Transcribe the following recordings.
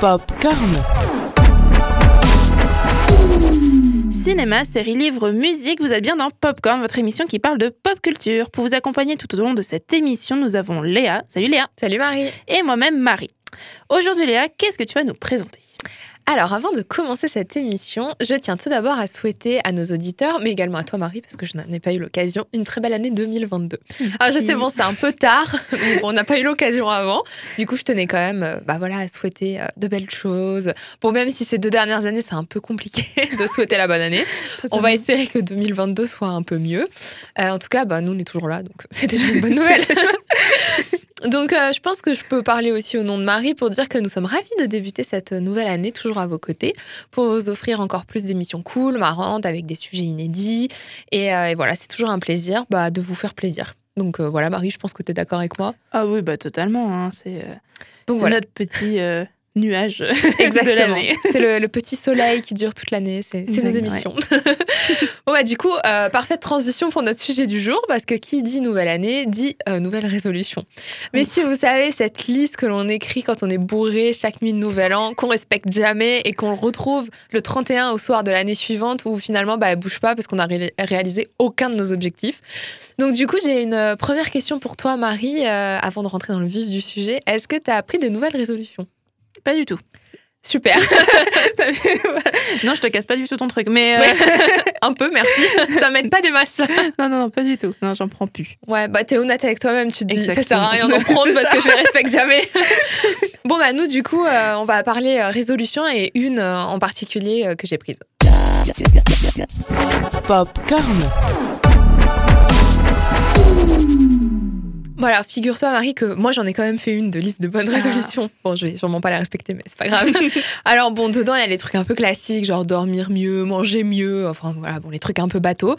Popcorn. Cinéma, série, livre, musique, vous êtes bien dans Popcorn, votre émission qui parle de pop culture. Pour vous accompagner tout au long de cette émission, nous avons Léa. Salut Léa. Salut Marie. Et moi-même Marie. Aujourd'hui Léa, qu'est-ce que tu vas nous présenter? Alors, avant de commencer cette émission, je tiens tout d'abord à souhaiter à nos auditeurs, mais également à toi, Marie, parce que je n'en ai pas eu l'occasion, une très belle année 2022. Alors, je sais, bon, c'est un peu tard, mais bon, on n'a pas eu l'occasion avant. Du coup, je tenais quand même euh, bah voilà, à souhaiter euh, de belles choses. Bon, même si ces deux dernières années, c'est un peu compliqué de souhaiter la bonne année, on va espérer que 2022 soit un peu mieux. Euh, en tout cas, bah, nous, on est toujours là, donc c'est déjà une bonne nouvelle. Donc, euh, je pense que je peux parler aussi au nom de Marie pour dire que nous sommes ravis de débuter cette nouvelle année toujours à vos côtés pour vous offrir encore plus d'émissions cool, marrantes, avec des sujets inédits. Et, euh, voilà, c'est toujours un plaisir bah, de vous faire plaisir. Donc euh, voilà, Marie, je pense que tu es d'accord avec moi. Ah oui, bah totalement. Hein, c'est notre petit nuage. Exactement. c'est le, petit soleil qui dure toute l'année. C'est nos émissions. bon, bah, du coup, euh, parfaite transition pour notre sujet du jour, parce que qui dit nouvelle année dit euh, nouvelle résolution. Mais si vous savez, cette liste que l'on écrit quand on est bourré chaque nuit de nouvel an, qu'on respecte jamais et qu'on retrouve le 31 au soir de l'année suivante, où finalement, bah, elle bouge pas parce qu'on a réalisé aucun de nos objectifs. Donc, du coup, j'ai une euh, première question pour toi, Marie, avant de rentrer dans le vif du sujet. Est-ce que tu as pris des nouvelles résolutions? Pas du tout. Super. non, je te casse pas du tout ton truc, mais euh, un peu, merci. Ça m'aide pas des masses. non, non, non, pas du tout. Non, j'en prends plus. Ouais, bah t'es honnête avec toi-même. Tu te dis, ça sert à rien d'en prendre parce que je les respecte jamais. bon, bah nous, du coup, euh, on va parler euh, résolution et une en particulier que j'ai prise. Popcorn. Voilà, figure-toi Marie que moi j'en ai quand même fait une de liste de bonnes ah. résolutions. Bon, je vais sûrement pas la respecter, mais c'est pas grave. Alors bon, dedans il y a les trucs un peu classiques, genre dormir mieux, manger mieux, enfin voilà, bon les trucs un peu bateaux.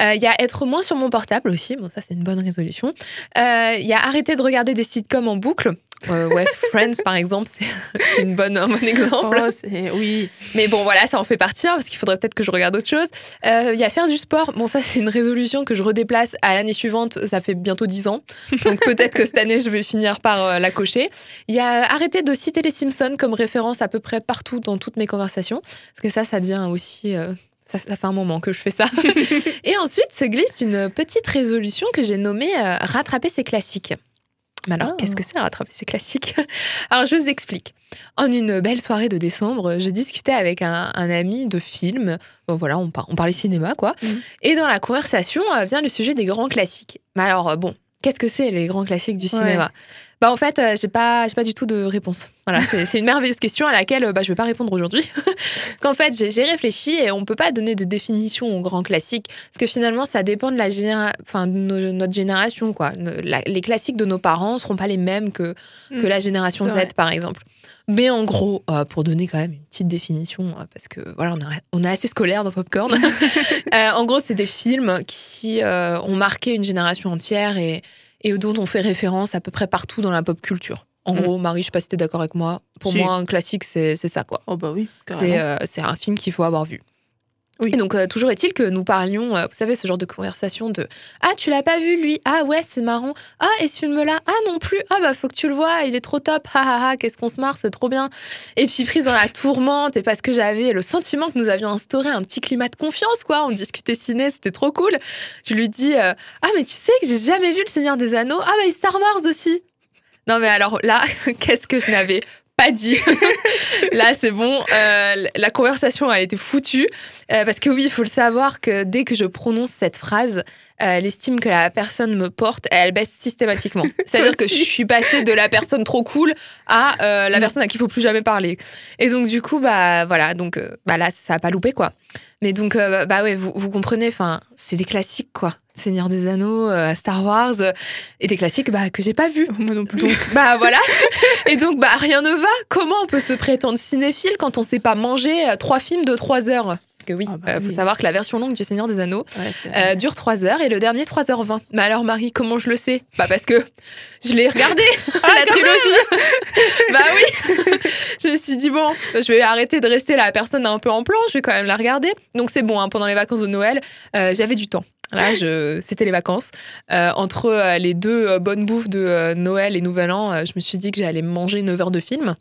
Euh, il y a être moins sur mon portable aussi, bon ça c'est une bonne résolution. Euh, il y a arrêter de regarder des sitcoms en boucle. Euh, ouais, Friends, par exemple, c'est une bonne, un bon exemple. Oh, oui. Mais bon, voilà, ça en fait partie, hein, parce qu'il faudrait peut-être que je regarde autre chose. Il y a faire du sport. Bon, ça, c'est une résolution que je redéplace à l'année suivante. Ça fait bientôt 10 ans. Donc peut-être que cette année, je vais finir par euh, la cocher. Il y a arrêter de citer les Simpsons comme référence à peu près partout dans toutes mes conversations. Parce que ça, ça devient aussi. Ça, ça, fait un moment que je fais ça. Et ensuite se glisse une petite résolution que j'ai nommée Rattraper ses classiques. Mais alors, qu'est-ce que c'est rattraper ces classiques? Alors, je vous explique. En une belle soirée de décembre, je discutais avec un, ami de film. Bon, voilà, on, on, parlait cinéma, quoi. Mhm. Et dans la conversation euh, vient le sujet des grands classiques. Mais alors, euh, bon, qu'est-ce que c'est les grands classiques du cinéma? Bah en fait, euh, j'ai pas, j'ai pas du tout de réponse. Voilà, c'est une merveilleuse question à laquelle bah, je vais pas répondre aujourd'hui. parce qu'en fait, j'ai réfléchi et on peut pas donner de définition aux grands classiques parce que finalement, ça dépend de la enfin, de notre génération quoi. les classiques de nos parents seront pas les mêmes que mm. que la génération Z par exemple. Mais en gros, euh, pour donner quand même une petite définition, euh, parce que voilà, on, est assez scolaire dans Popcorn. en gros, c'est des films qui ont marqué une génération entière et et dont on fait référence à peu près partout dans la pop culture. En mm. gros, Marie, je sais pas si t'es d'accord avec moi. Pour moi, un classique, c'est ça, quoi. Oh bah oui, euh, C'est un film qu'il faut avoir vu. Et donc, euh, toujours est-il que nous parlions, euh, vous savez, ce genre de conversation de Ah, tu l'as pas vu, lui? Ah, ouais, c'est marrant. Ah, et ce film-là? Ah, non plus. Ah, bah, faut que tu le vois, il est trop top. Ah, ah, ah, qu'est-ce qu'on se marre, c'est trop bien. Et puis, prise dans la tourmente, et parce que j'avais le sentiment que nous avions instauré un petit climat de confiance, quoi. On discutait ciné, c'était trop cool. Je lui dis Ah, mais tu sais que j'ai jamais vu Le Seigneur des Anneaux. Ah, bah, Star Wars aussi. Non, mais alors là, qu'est-ce que je n'avais pas dit. Là, c'est bon. Euh, la conversation a été foutue. Euh, parce que oui, il faut le savoir que dès que je prononce cette phrase, euh, l'estime que la personne me porte, elle baisse systématiquement. C'est-à-dire que je suis passée de la personne trop cool à la personne à qui il faut plus jamais parler. Et donc, du coup, bah voilà. Donc, bah là, ça a pas loupé, quoi. Mais donc, bah ouais, vous, vous comprenez, enfin, c'est des classiques, quoi. Seigneur des Anneaux, euh, Star Wars, euh, et des classiques bah, que j'ai pas vus. Moi non plus. Donc, bah voilà. et donc, bah rien ne va. Comment on peut se prétendre cinéphile quand on sait pas manger euh, trois films de trois heures? Parce que oui, il ah bah faut savoir que la version longue du Seigneur des Anneaux dure 3 heures et le dernier 3h20. Mais alors Marie, comment je le sais? Bah parce que je l'ai regardé, ah, la trilogie. bah oui. je me suis dit, bon, je vais arrêter de rester la personne un peu en plan, je vais quand même la regarder. Donc c'est bon, hein, pendant les vacances de Noël, j'avais du temps. Là, je... c'était les vacances. Euh, entre euh, les deux euh, bonnes bouffes de Noël et Nouvel An, je me suis dit que j'allais manger 9 heures de film.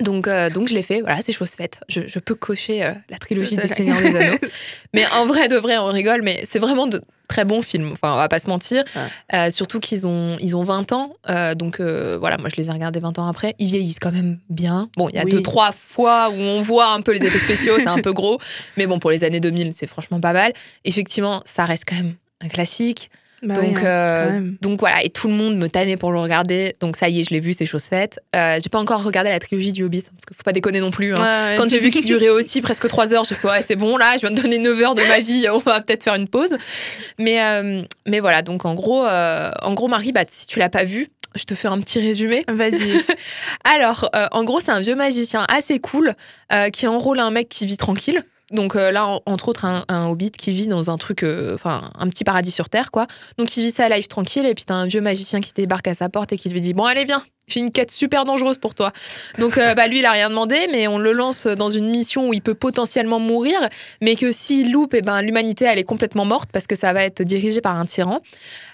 Donc, euh, donc je l'ai fait, voilà, c'est chose faite. Je, je peux cocher euh, la trilogie du. Seigneur des Anneaux. Mais en vrai, de vrai, on rigole, mais c'est vraiment de très bons films. Enfin, on va pas se mentir. Euh, surtout qu'ils ont, ils ont 20 ans. donc voilà, moi je les ai regardés 20 ans après. Ils vieillissent quand même bien. Bon, il y a Oui. deux, trois fois où on voit un peu les effets spéciaux, c'est un peu gros. Mais bon, pour les années 2000, c'est franchement pas mal. Effectivement, ça reste quand même un classique. Bah donc, euh, donc voilà, et tout le monde me tannait pour le regarder. Donc ça y est, je l'ai vu, c'est chose faite. Euh, j'ai pas encore regardé la trilogie du Hobbit, parce qu'il faut pas déconner non plus. hein. Ouais. Quand j'ai vu qu'il durait aussi presque 3 heures, j'ai fait ouais, c'est bon, là, je viens de donner 9 heures de ma vie, on va peut-être faire une pause. Mais, euh, mais voilà, donc en gros, euh, en gros Marie, bah, si tu l'as pas vu, je te fais un petit résumé. Vas-y. Alors, en gros, c'est un vieux magicien assez cool qui enrôle un mec qui vit tranquille. Donc euh, là, en- entre autres, un, un hobbit qui vit dans un truc, euh, enfin, un petit paradis sur Terre, quoi. Donc il vit sa life tranquille, et puis t'as un vieux magicien qui débarque à sa porte et qui lui dit Bon, allez, viens, j'ai une quête super dangereuse pour toi. Donc euh, bah, lui, il a rien demandé, mais on le lance dans une mission où il peut potentiellement mourir, mais que s'il loupe, et ben, l'humanité, elle est complètement morte parce que ça va être dirigé par un tyran.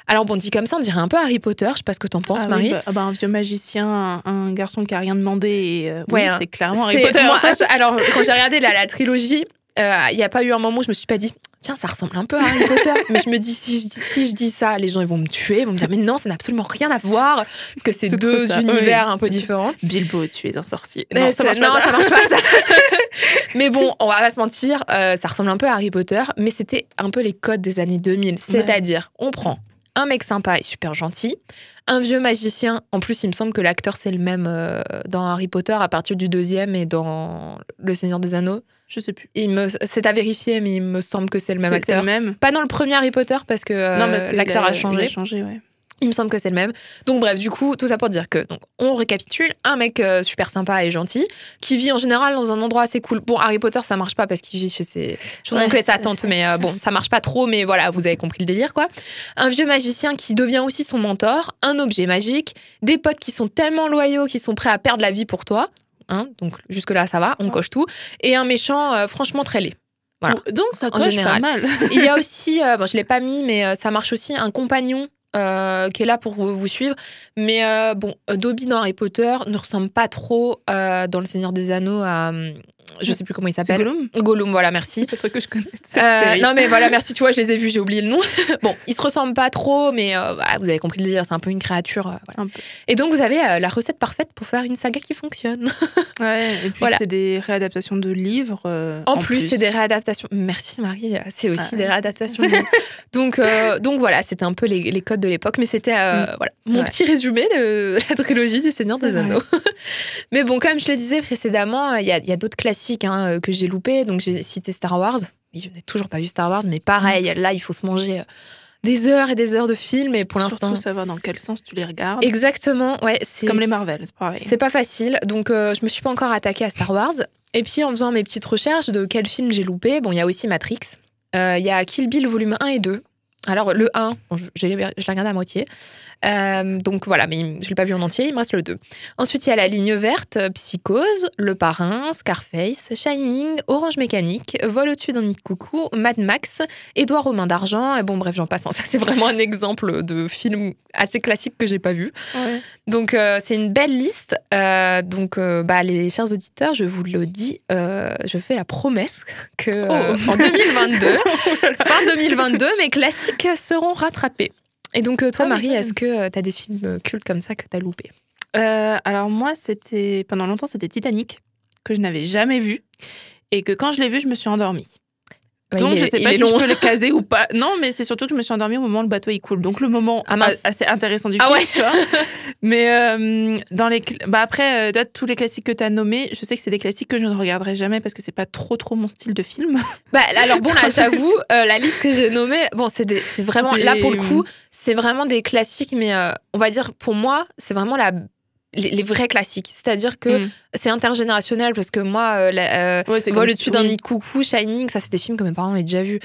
Alors bon, dit comme ça, on dirait un peu Harry Potter, je sais pas ce que t'en penses, Ah oui, Marie. bah, ah bah, un vieux magicien, un, un garçon qui a rien demandé. Et, euh, oui, Ouais, hein. c'est clairement Harry Potter. moi, alors, quand j'ai regardé la, la trilogie, euh, il n'y a pas eu un moment où je me suis pas dit, tiens, ça ressemble un peu à Harry Potter. Mais je me dis si, je dis, si je dis ça, les gens ils vont me tuer, ils vont me dire, mais non, ça n'a absolument rien à voir, parce que c'est deux univers un peu différents. Bilbo, tu es un sorcier. Mais Non, ça, marche non, pas. ça. ça marche pas ça. mais bon, on va pas se mentir, euh, ça ressemble un peu à Harry Potter, mais c'était un peu les codes des années 2000. C'est-à-dire, on prend un mec sympa et super gentil, un vieux magicien. En plus, il me semble que l'acteur c'est le même euh, dans Harry Potter à partir du deuxième et dans Le Seigneur des Anneaux. Je sais plus. Il me, c'est à vérifier, mais il me semble que c'est le même acteur. le même. Pas dans le premier Harry Potter parce que, euh, non, parce que l'acteur a, changé. Il a changé, ouais. Il me semble que c'est le même. Donc bref, du coup, tout ça pour dire que donc on récapitule, un mec euh, super sympa et gentil qui vit en général dans un endroit assez cool. Bon, Harry Potter ça marche pas parce qu'il vit chez ses son Ouais, oncle et sa tante, mais euh, bon, ça marche pas trop. Mais voilà, vous avez compris le délire quoi. Un vieux magicien qui devient aussi son mentor, un objet magique, des potes qui sont tellement loyaux qui sont prêts à perdre la vie pour toi. Hein, donc jusque là ça va, on coche tout. Et un méchant euh, franchement très laid. Voilà. Donc ça En coche général. pas mal. Il y a aussi, euh, bon, je l'ai pas mis, mais euh, ça marche aussi, un compagnon euh, qui est là pour vous, suivre. Mais euh, bon, Dobby dans Harry Potter ne ressemble pas trop euh, dans Le Seigneur des Anneaux à. Je sais plus comment il s'appelle. Gollum Gollum, voilà, merci. C'est un truc que je connais. Euh, non mais voilà, merci, tu vois, je les ai vus, j'ai oublié le nom. bon, ils se ressemblent pas trop, mais euh, voilà, vous avez compris le délire, c'est un peu une créature. euh, voilà. Un peu. Et donc vous avez la recette parfaite pour faire une saga qui fonctionne. Ouais, et puis Voilà. c'est des réadaptations de livres. En, plus, c'est des réadaptations. Merci Marie, c'est aussi Ah des réadaptations. de livres. donc, donc voilà, c'était un peu les, les codes de l'époque, mais c'était Mm. voilà, mon petit résumé de la trilogie du Seigneur des vrai. Anneaux. mais bon, comme je le disais précédemment, il y a, il y a d'autres classiques hein, euh, que j'ai loupés. Donc j'ai cité Star Wars. Mais je n'ai toujours pas vu Star Wars, mais pareil, là, il faut se manger euh, des heures et des heures de films, et pour l'instant. Savoir dans quel sens tu les regardes? Exactement, ouais. C'est comme les Marvel, c'est pareil. c'est pas facile, donc euh, je me suis pas encore attaquée à Star Wars. Et puis en faisant mes petites recherches de quel film j'ai loupé, bon, il y a aussi Matrix. Euh, Il y a Kill Bill volume 1 et 2. Alors le 1, bon, je, je l'ai regardé à moitié. Euh, donc voilà, mais je l'ai pas vu en entier, il me reste le 2. Ensuite, il y a La Ligne Verte, euh, Psychose, Le Parrain, Scarface, Shining, Orange Mécanique, Vol au-dessus d'un nid de coucou, Mad Max, Édouard aux mains d'argent, et bon bref, j'en passe. Ça, c'est vraiment un exemple de film assez classique que j'ai pas vu. Ouais. Donc euh, c'est une belle liste. Euh, donc bah, les chers auditeurs, je vous le dis, je fais la promesse que Oh. en 2022, fin 2022, mes classiques seront rattrapés. Et donc euh, toi Ah, Marie, est-ce que tu as des films cultes comme ça que tu as loupés? Euh, alors moi, c'était pendant longtemps, c'était Titanic que je n'avais jamais vu et que quand je l'ai vu, je me suis endormie. Ouais, Donc je est- sais pas si long. je peux le caser ou pas. Non, mais c'est surtout que je me suis endormie au moment où le bateau il coule. Donc le moment Ah, assez intéressant du Ah film, ouais. tu vois. Mais euh, dans les bah après euh, tous les classiques que tu as nommés, je sais que c'est des classiques que je ne regarderai jamais parce que c'est pas trop trop mon style de film. Bah, alors bon là j'avoue, euh, la liste que j'ai nommée, bon c'est vraiment là pour le coup, c'est vraiment des classiques, mais euh, on va dire pour moi c'est vraiment la les, les vrais classiques. C'est-à-dire que Mm. c'est intergénérationnel parce que moi, euh, la- euh, Ouais, Vol au-dessus d'un nid coucou, Shining, ça c'est des films que mes parents avaient déjà vus.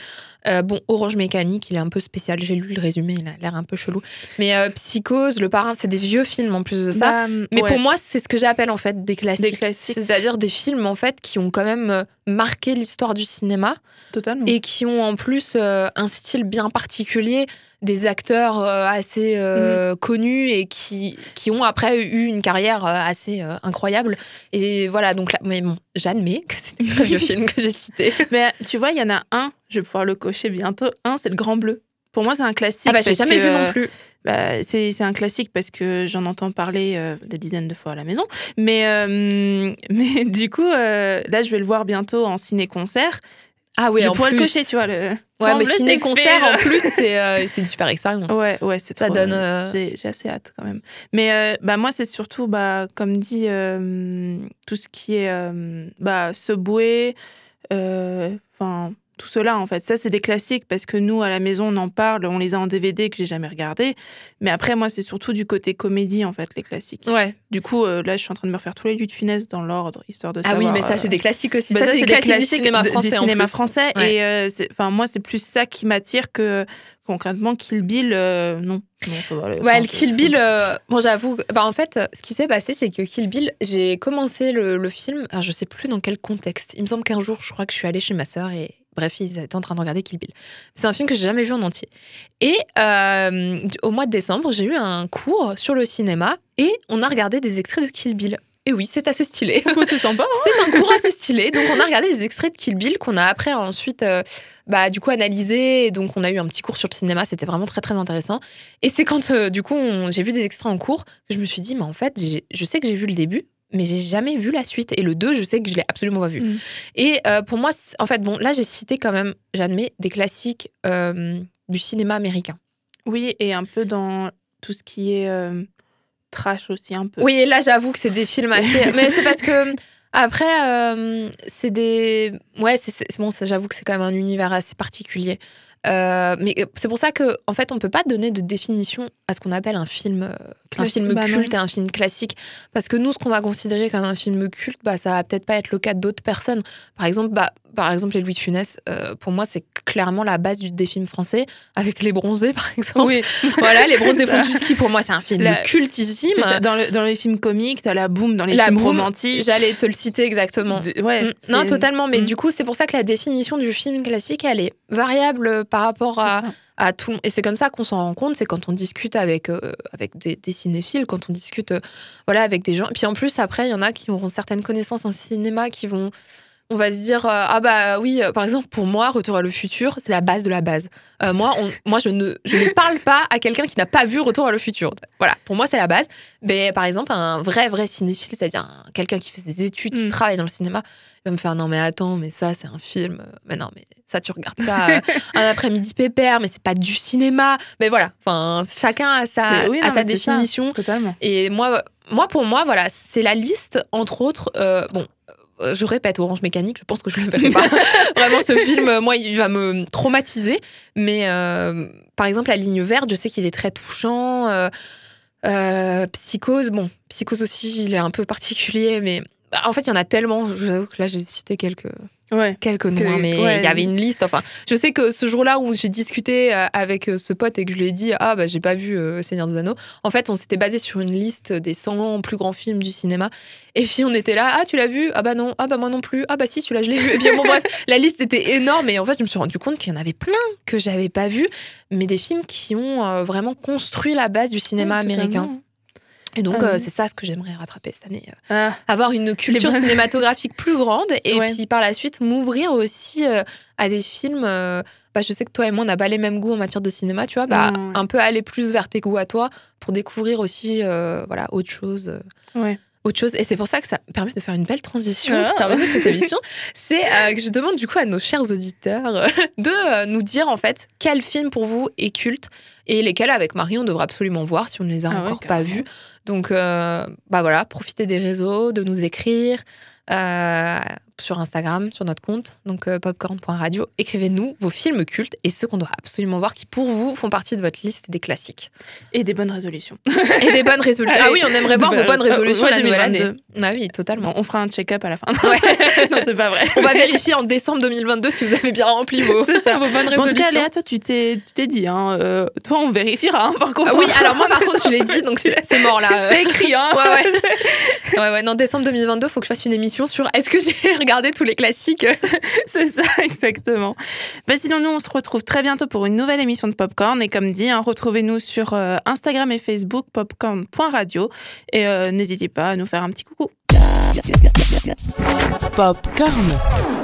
Euh, bon, Orange Mécanique, il est un peu spécial. J'ai lu le résumé, il a l'air un peu chelou. Mais euh, Psychose, Le Parrain, c'est des vieux films en plus de ça. Bah, Mais ouais. pour moi, c'est ce que j'appelle en fait des classiques. C'est-à-dire des films en fait qui ont quand même euh, marqué l'histoire du cinéma totalement. et qui ont en plus euh, un style bien particulier, des acteurs assez euh, Mm. connus et qui, qui ont après eu une carrière assez euh, incroyable. Et voilà, donc là, mais bon, j'admets que c'est très vieux films que j'ai cités. Mais tu vois, il y en a un, je vais pouvoir le cocher bientôt. Un, c'est le Grand Bleu. Pour moi, c'est un classique. Ah bah j'ai jamais que, vu non plus. bah, c'est c'est un classique parce que j'en entends parler euh, des dizaines de fois à la maison. Mais, euh, mais du coup, euh, là, je vais le voir bientôt en ciné-concert. Ah oui, je en pourrais plus. le cocher, tu vois. Le... Ouais, mais ciné-concert, en plus, c'est c'est une super expérience. Ouais, ouais, c'est Ça trop- donne, J'ai j'ai assez hâte quand même. Mais bah, moi, c'est surtout, bah, comme dit, tout ce qui est bah, Subway, euh, enfin, tout cela, en fait. Ça, c'est des classiques parce que nous, à la maison, on en parle, on les a en DVD que j'ai jamais regardé. Mais après, moi, c'est surtout du côté comédie, en fait, les classiques. Ouais. Du coup, euh, là, je suis en train de me refaire tous les luttes funesses dans l'ordre, histoire de Ah savoir. oui, mais ça, euh, c'est des classiques aussi. bah, ça, c'est des classiques, du cinéma de- français. du en cinéma plus. français. Ouais. Et euh, enfin, moi, c'est plus ça qui m'attire que concrètement Kill Bill. non. Ouais, le Kill Bill, bon, j'avoue, bah, en fait, ce qui s'est passé, c'est que Kill Bill, j'ai commencé le, le film, alors je sais plus dans quel contexte. Il me semble qu'un jour, je crois que je suis allée chez ma sœur et bref, ils étaient en train de regarder Kill Bill. C'est un film que j'ai jamais vu en entier. Et euh, au mois de décembre, j'ai eu un cours sur le cinéma et on a regardé des extraits de Kill Bill. Et oui, c'est assez stylé. C'est sympa. hein C'est un cours assez stylé. Donc, on a regardé des extraits de Kill Bill qu'on a après ensuite, euh, bah, du coup, analysé. Et donc, on a eu un petit cours sur le cinéma. C'était vraiment très, très intéressant. Et c'est quand, euh, du coup, j'ai vu des extraits en cours que je me suis dit, mais en fait, je sais que j'ai vu le début, mais j'ai jamais vu la suite. Et le 2, je sais que je l'ai absolument pas vu. Mm. Et euh, pour moi, en fait, bon, là, j'ai cité quand même, j'admets, des classiques euh, du cinéma américain. Oui, et un peu dans tout ce qui est euh, trash aussi, un peu. Oui, et là, j'avoue que c'est des films assez. mais c'est parce que. Après, c'est des. Ouais, c'est bon, j'avoue que c'est quand même un univers assez particulier. Euh, mais c'est pour ça que, en fait, on peut pas donner de définition à ce qu'on appelle un film, euh, un film bah non. culte et un film classique, parce que nous, ce qu'on va considérer comme un film culte, bah, ça va peut-être pas être le cas d'autres personnes. Par exemple, bah, par exemple, les Louis de Funès, euh, pour moi, c'est clairement la base du, des films français, avec les Bronzés, par exemple. Oui, Voilà, les Bronzés font du ski. Pour moi, c'est un film La- cultissime. ça. Dans, le- dans les films comiques, t'as la boum dans les La films romantiques. J'allais te le citer exactement. De- ouais, Mm, Non, totalement. Mais Mm. du coup, c'est pour ça que la définition du film classique, elle est variable par rapport à, ça. à tout. Et c'est comme ça qu'on s'en rend compte. C'est quand on discute avec, euh, avec des, des cinéphiles, quand on discute euh, voilà, avec des gens. Puis en plus, après, il y en a qui auront certaines connaissances en cinéma qui vont. On va se dire, euh, ah bah oui, euh, par exemple, pour moi, Retour à le futur, c'est la base de la base. Euh, moi, on- moi je, ne, je ne parle pas à quelqu'un qui n'a pas vu Retour à le futur. Voilà, pour moi, c'est la base. Mais par exemple, un vrai, vrai cinéphile, c'est-à-dire un- quelqu'un qui fait des études, qui Mm. travaille dans le cinéma, il va me faire non, mais attends, mais ça, c'est un film. Mais non, mais ça, tu regardes ça un après-midi pépère, mais c'est pas du cinéma. Mais voilà, enfin, chacun a sa, a ça. définition. Totalement. Et moi, moi, pour moi, voilà, c'est la liste, entre autres. bon, je répète, Orange Mécanique, je pense que je le verrai pas. Vraiment, ce film, euh, moi, il va me traumatiser. Mais euh, par exemple, La Ligne Verte, je sais qu'il est très touchant. Euh, euh, Psychose, bon, Psychose aussi, il est un peu particulier, mais bah, en fait, il y en a tellement. Je vous avoue que là, j'ai cité quelques, Ouais. quelques noms, Que- mais il ouais. y avait une liste. Enfin, je sais que ce jour-là où j'ai discuté euh, avec euh, ce pote et que je lui ai dit Ah, bah, j'ai pas vu euh, Seigneur des Anneaux, en fait, on s'était basé sur une liste des 100 plus grands films du cinéma. Et puis, on était là Ah, tu l'as vu? Ah, bah non. Ah, bah moi non plus. Ah, bah si, celui-là, je l'ai vu. Et puis, bon, bref, la liste était énorme. Et en fait, je me suis rendu compte qu'il y en avait plein que j'avais pas vu, mais des films qui ont euh, vraiment construit la base du cinéma Ouais, américain. Et donc, Ah euh, c'est ça ce que j'aimerais rattraper cette année. euh, Ah, avoir une culture cinématographique plus grande et Ouais. puis par la suite m'ouvrir aussi euh, à des films. euh, bah, je sais que toi et moi on n'a pas les mêmes goûts en matière de cinéma, tu vois. Bah, ouais. un peu aller plus vers tes goûts à toi pour découvrir aussi voilà autre chose. ouais. Autre chose. Et c'est pour ça que ça me permet de faire une belle transition Ah. pour terminer cette émission. C'est euh, que je demande du coup à nos chers auditeurs euh, de euh, nous dire en fait quel film pour vous est culte et lesquels avec Marie on devrait absolument voir si on ne les a Ah ouais, encore pas vus. Donc euh, bah voilà, profitez des réseaux, de nous écrire. Euh, sur Instagram, sur notre compte, donc euh, popcorn.radio. Écrivez-nous vos films cultes et ceux qu'on doit absolument voir qui, pour vous, font partie de votre liste des classiques. Et des bonnes résolutions. Et des bonnes résolutions. Ah oui, on aimerait voir vos bonnes résolutions Ouais, la nouvelle année. 2022. Bah oui, totalement. Bon, on fera un check-up à la fin. Ouais. non, c'est pas vrai. On va vérifier en décembre 2022 si vous avez bien rempli vos, bonnes Bon, en tout résolutions. cas, Léa, toi, tu t'es, tu t'es dit, hein, euh, toi, on vérifiera, hein, par contre. Ah oui, alors moi par contre, je l'ai dit, donc c'est c'est mort là. C'est écrit, hein. Ouais, ouais. ouais, ouais. Non, décembre 2022, faut que je fasse une émission sur est-ce que j'ai regardé tous les classiques C'est ça, exactement. Bah, sinon, nous, on se retrouve très bientôt pour une nouvelle émission de Popcorn. Et comme dit, hein, retrouvez-nous sur euh, Instagram et Facebook, popcorn.radio. Et euh, n'hésitez pas à nous faire un petit coucou. Popcorn.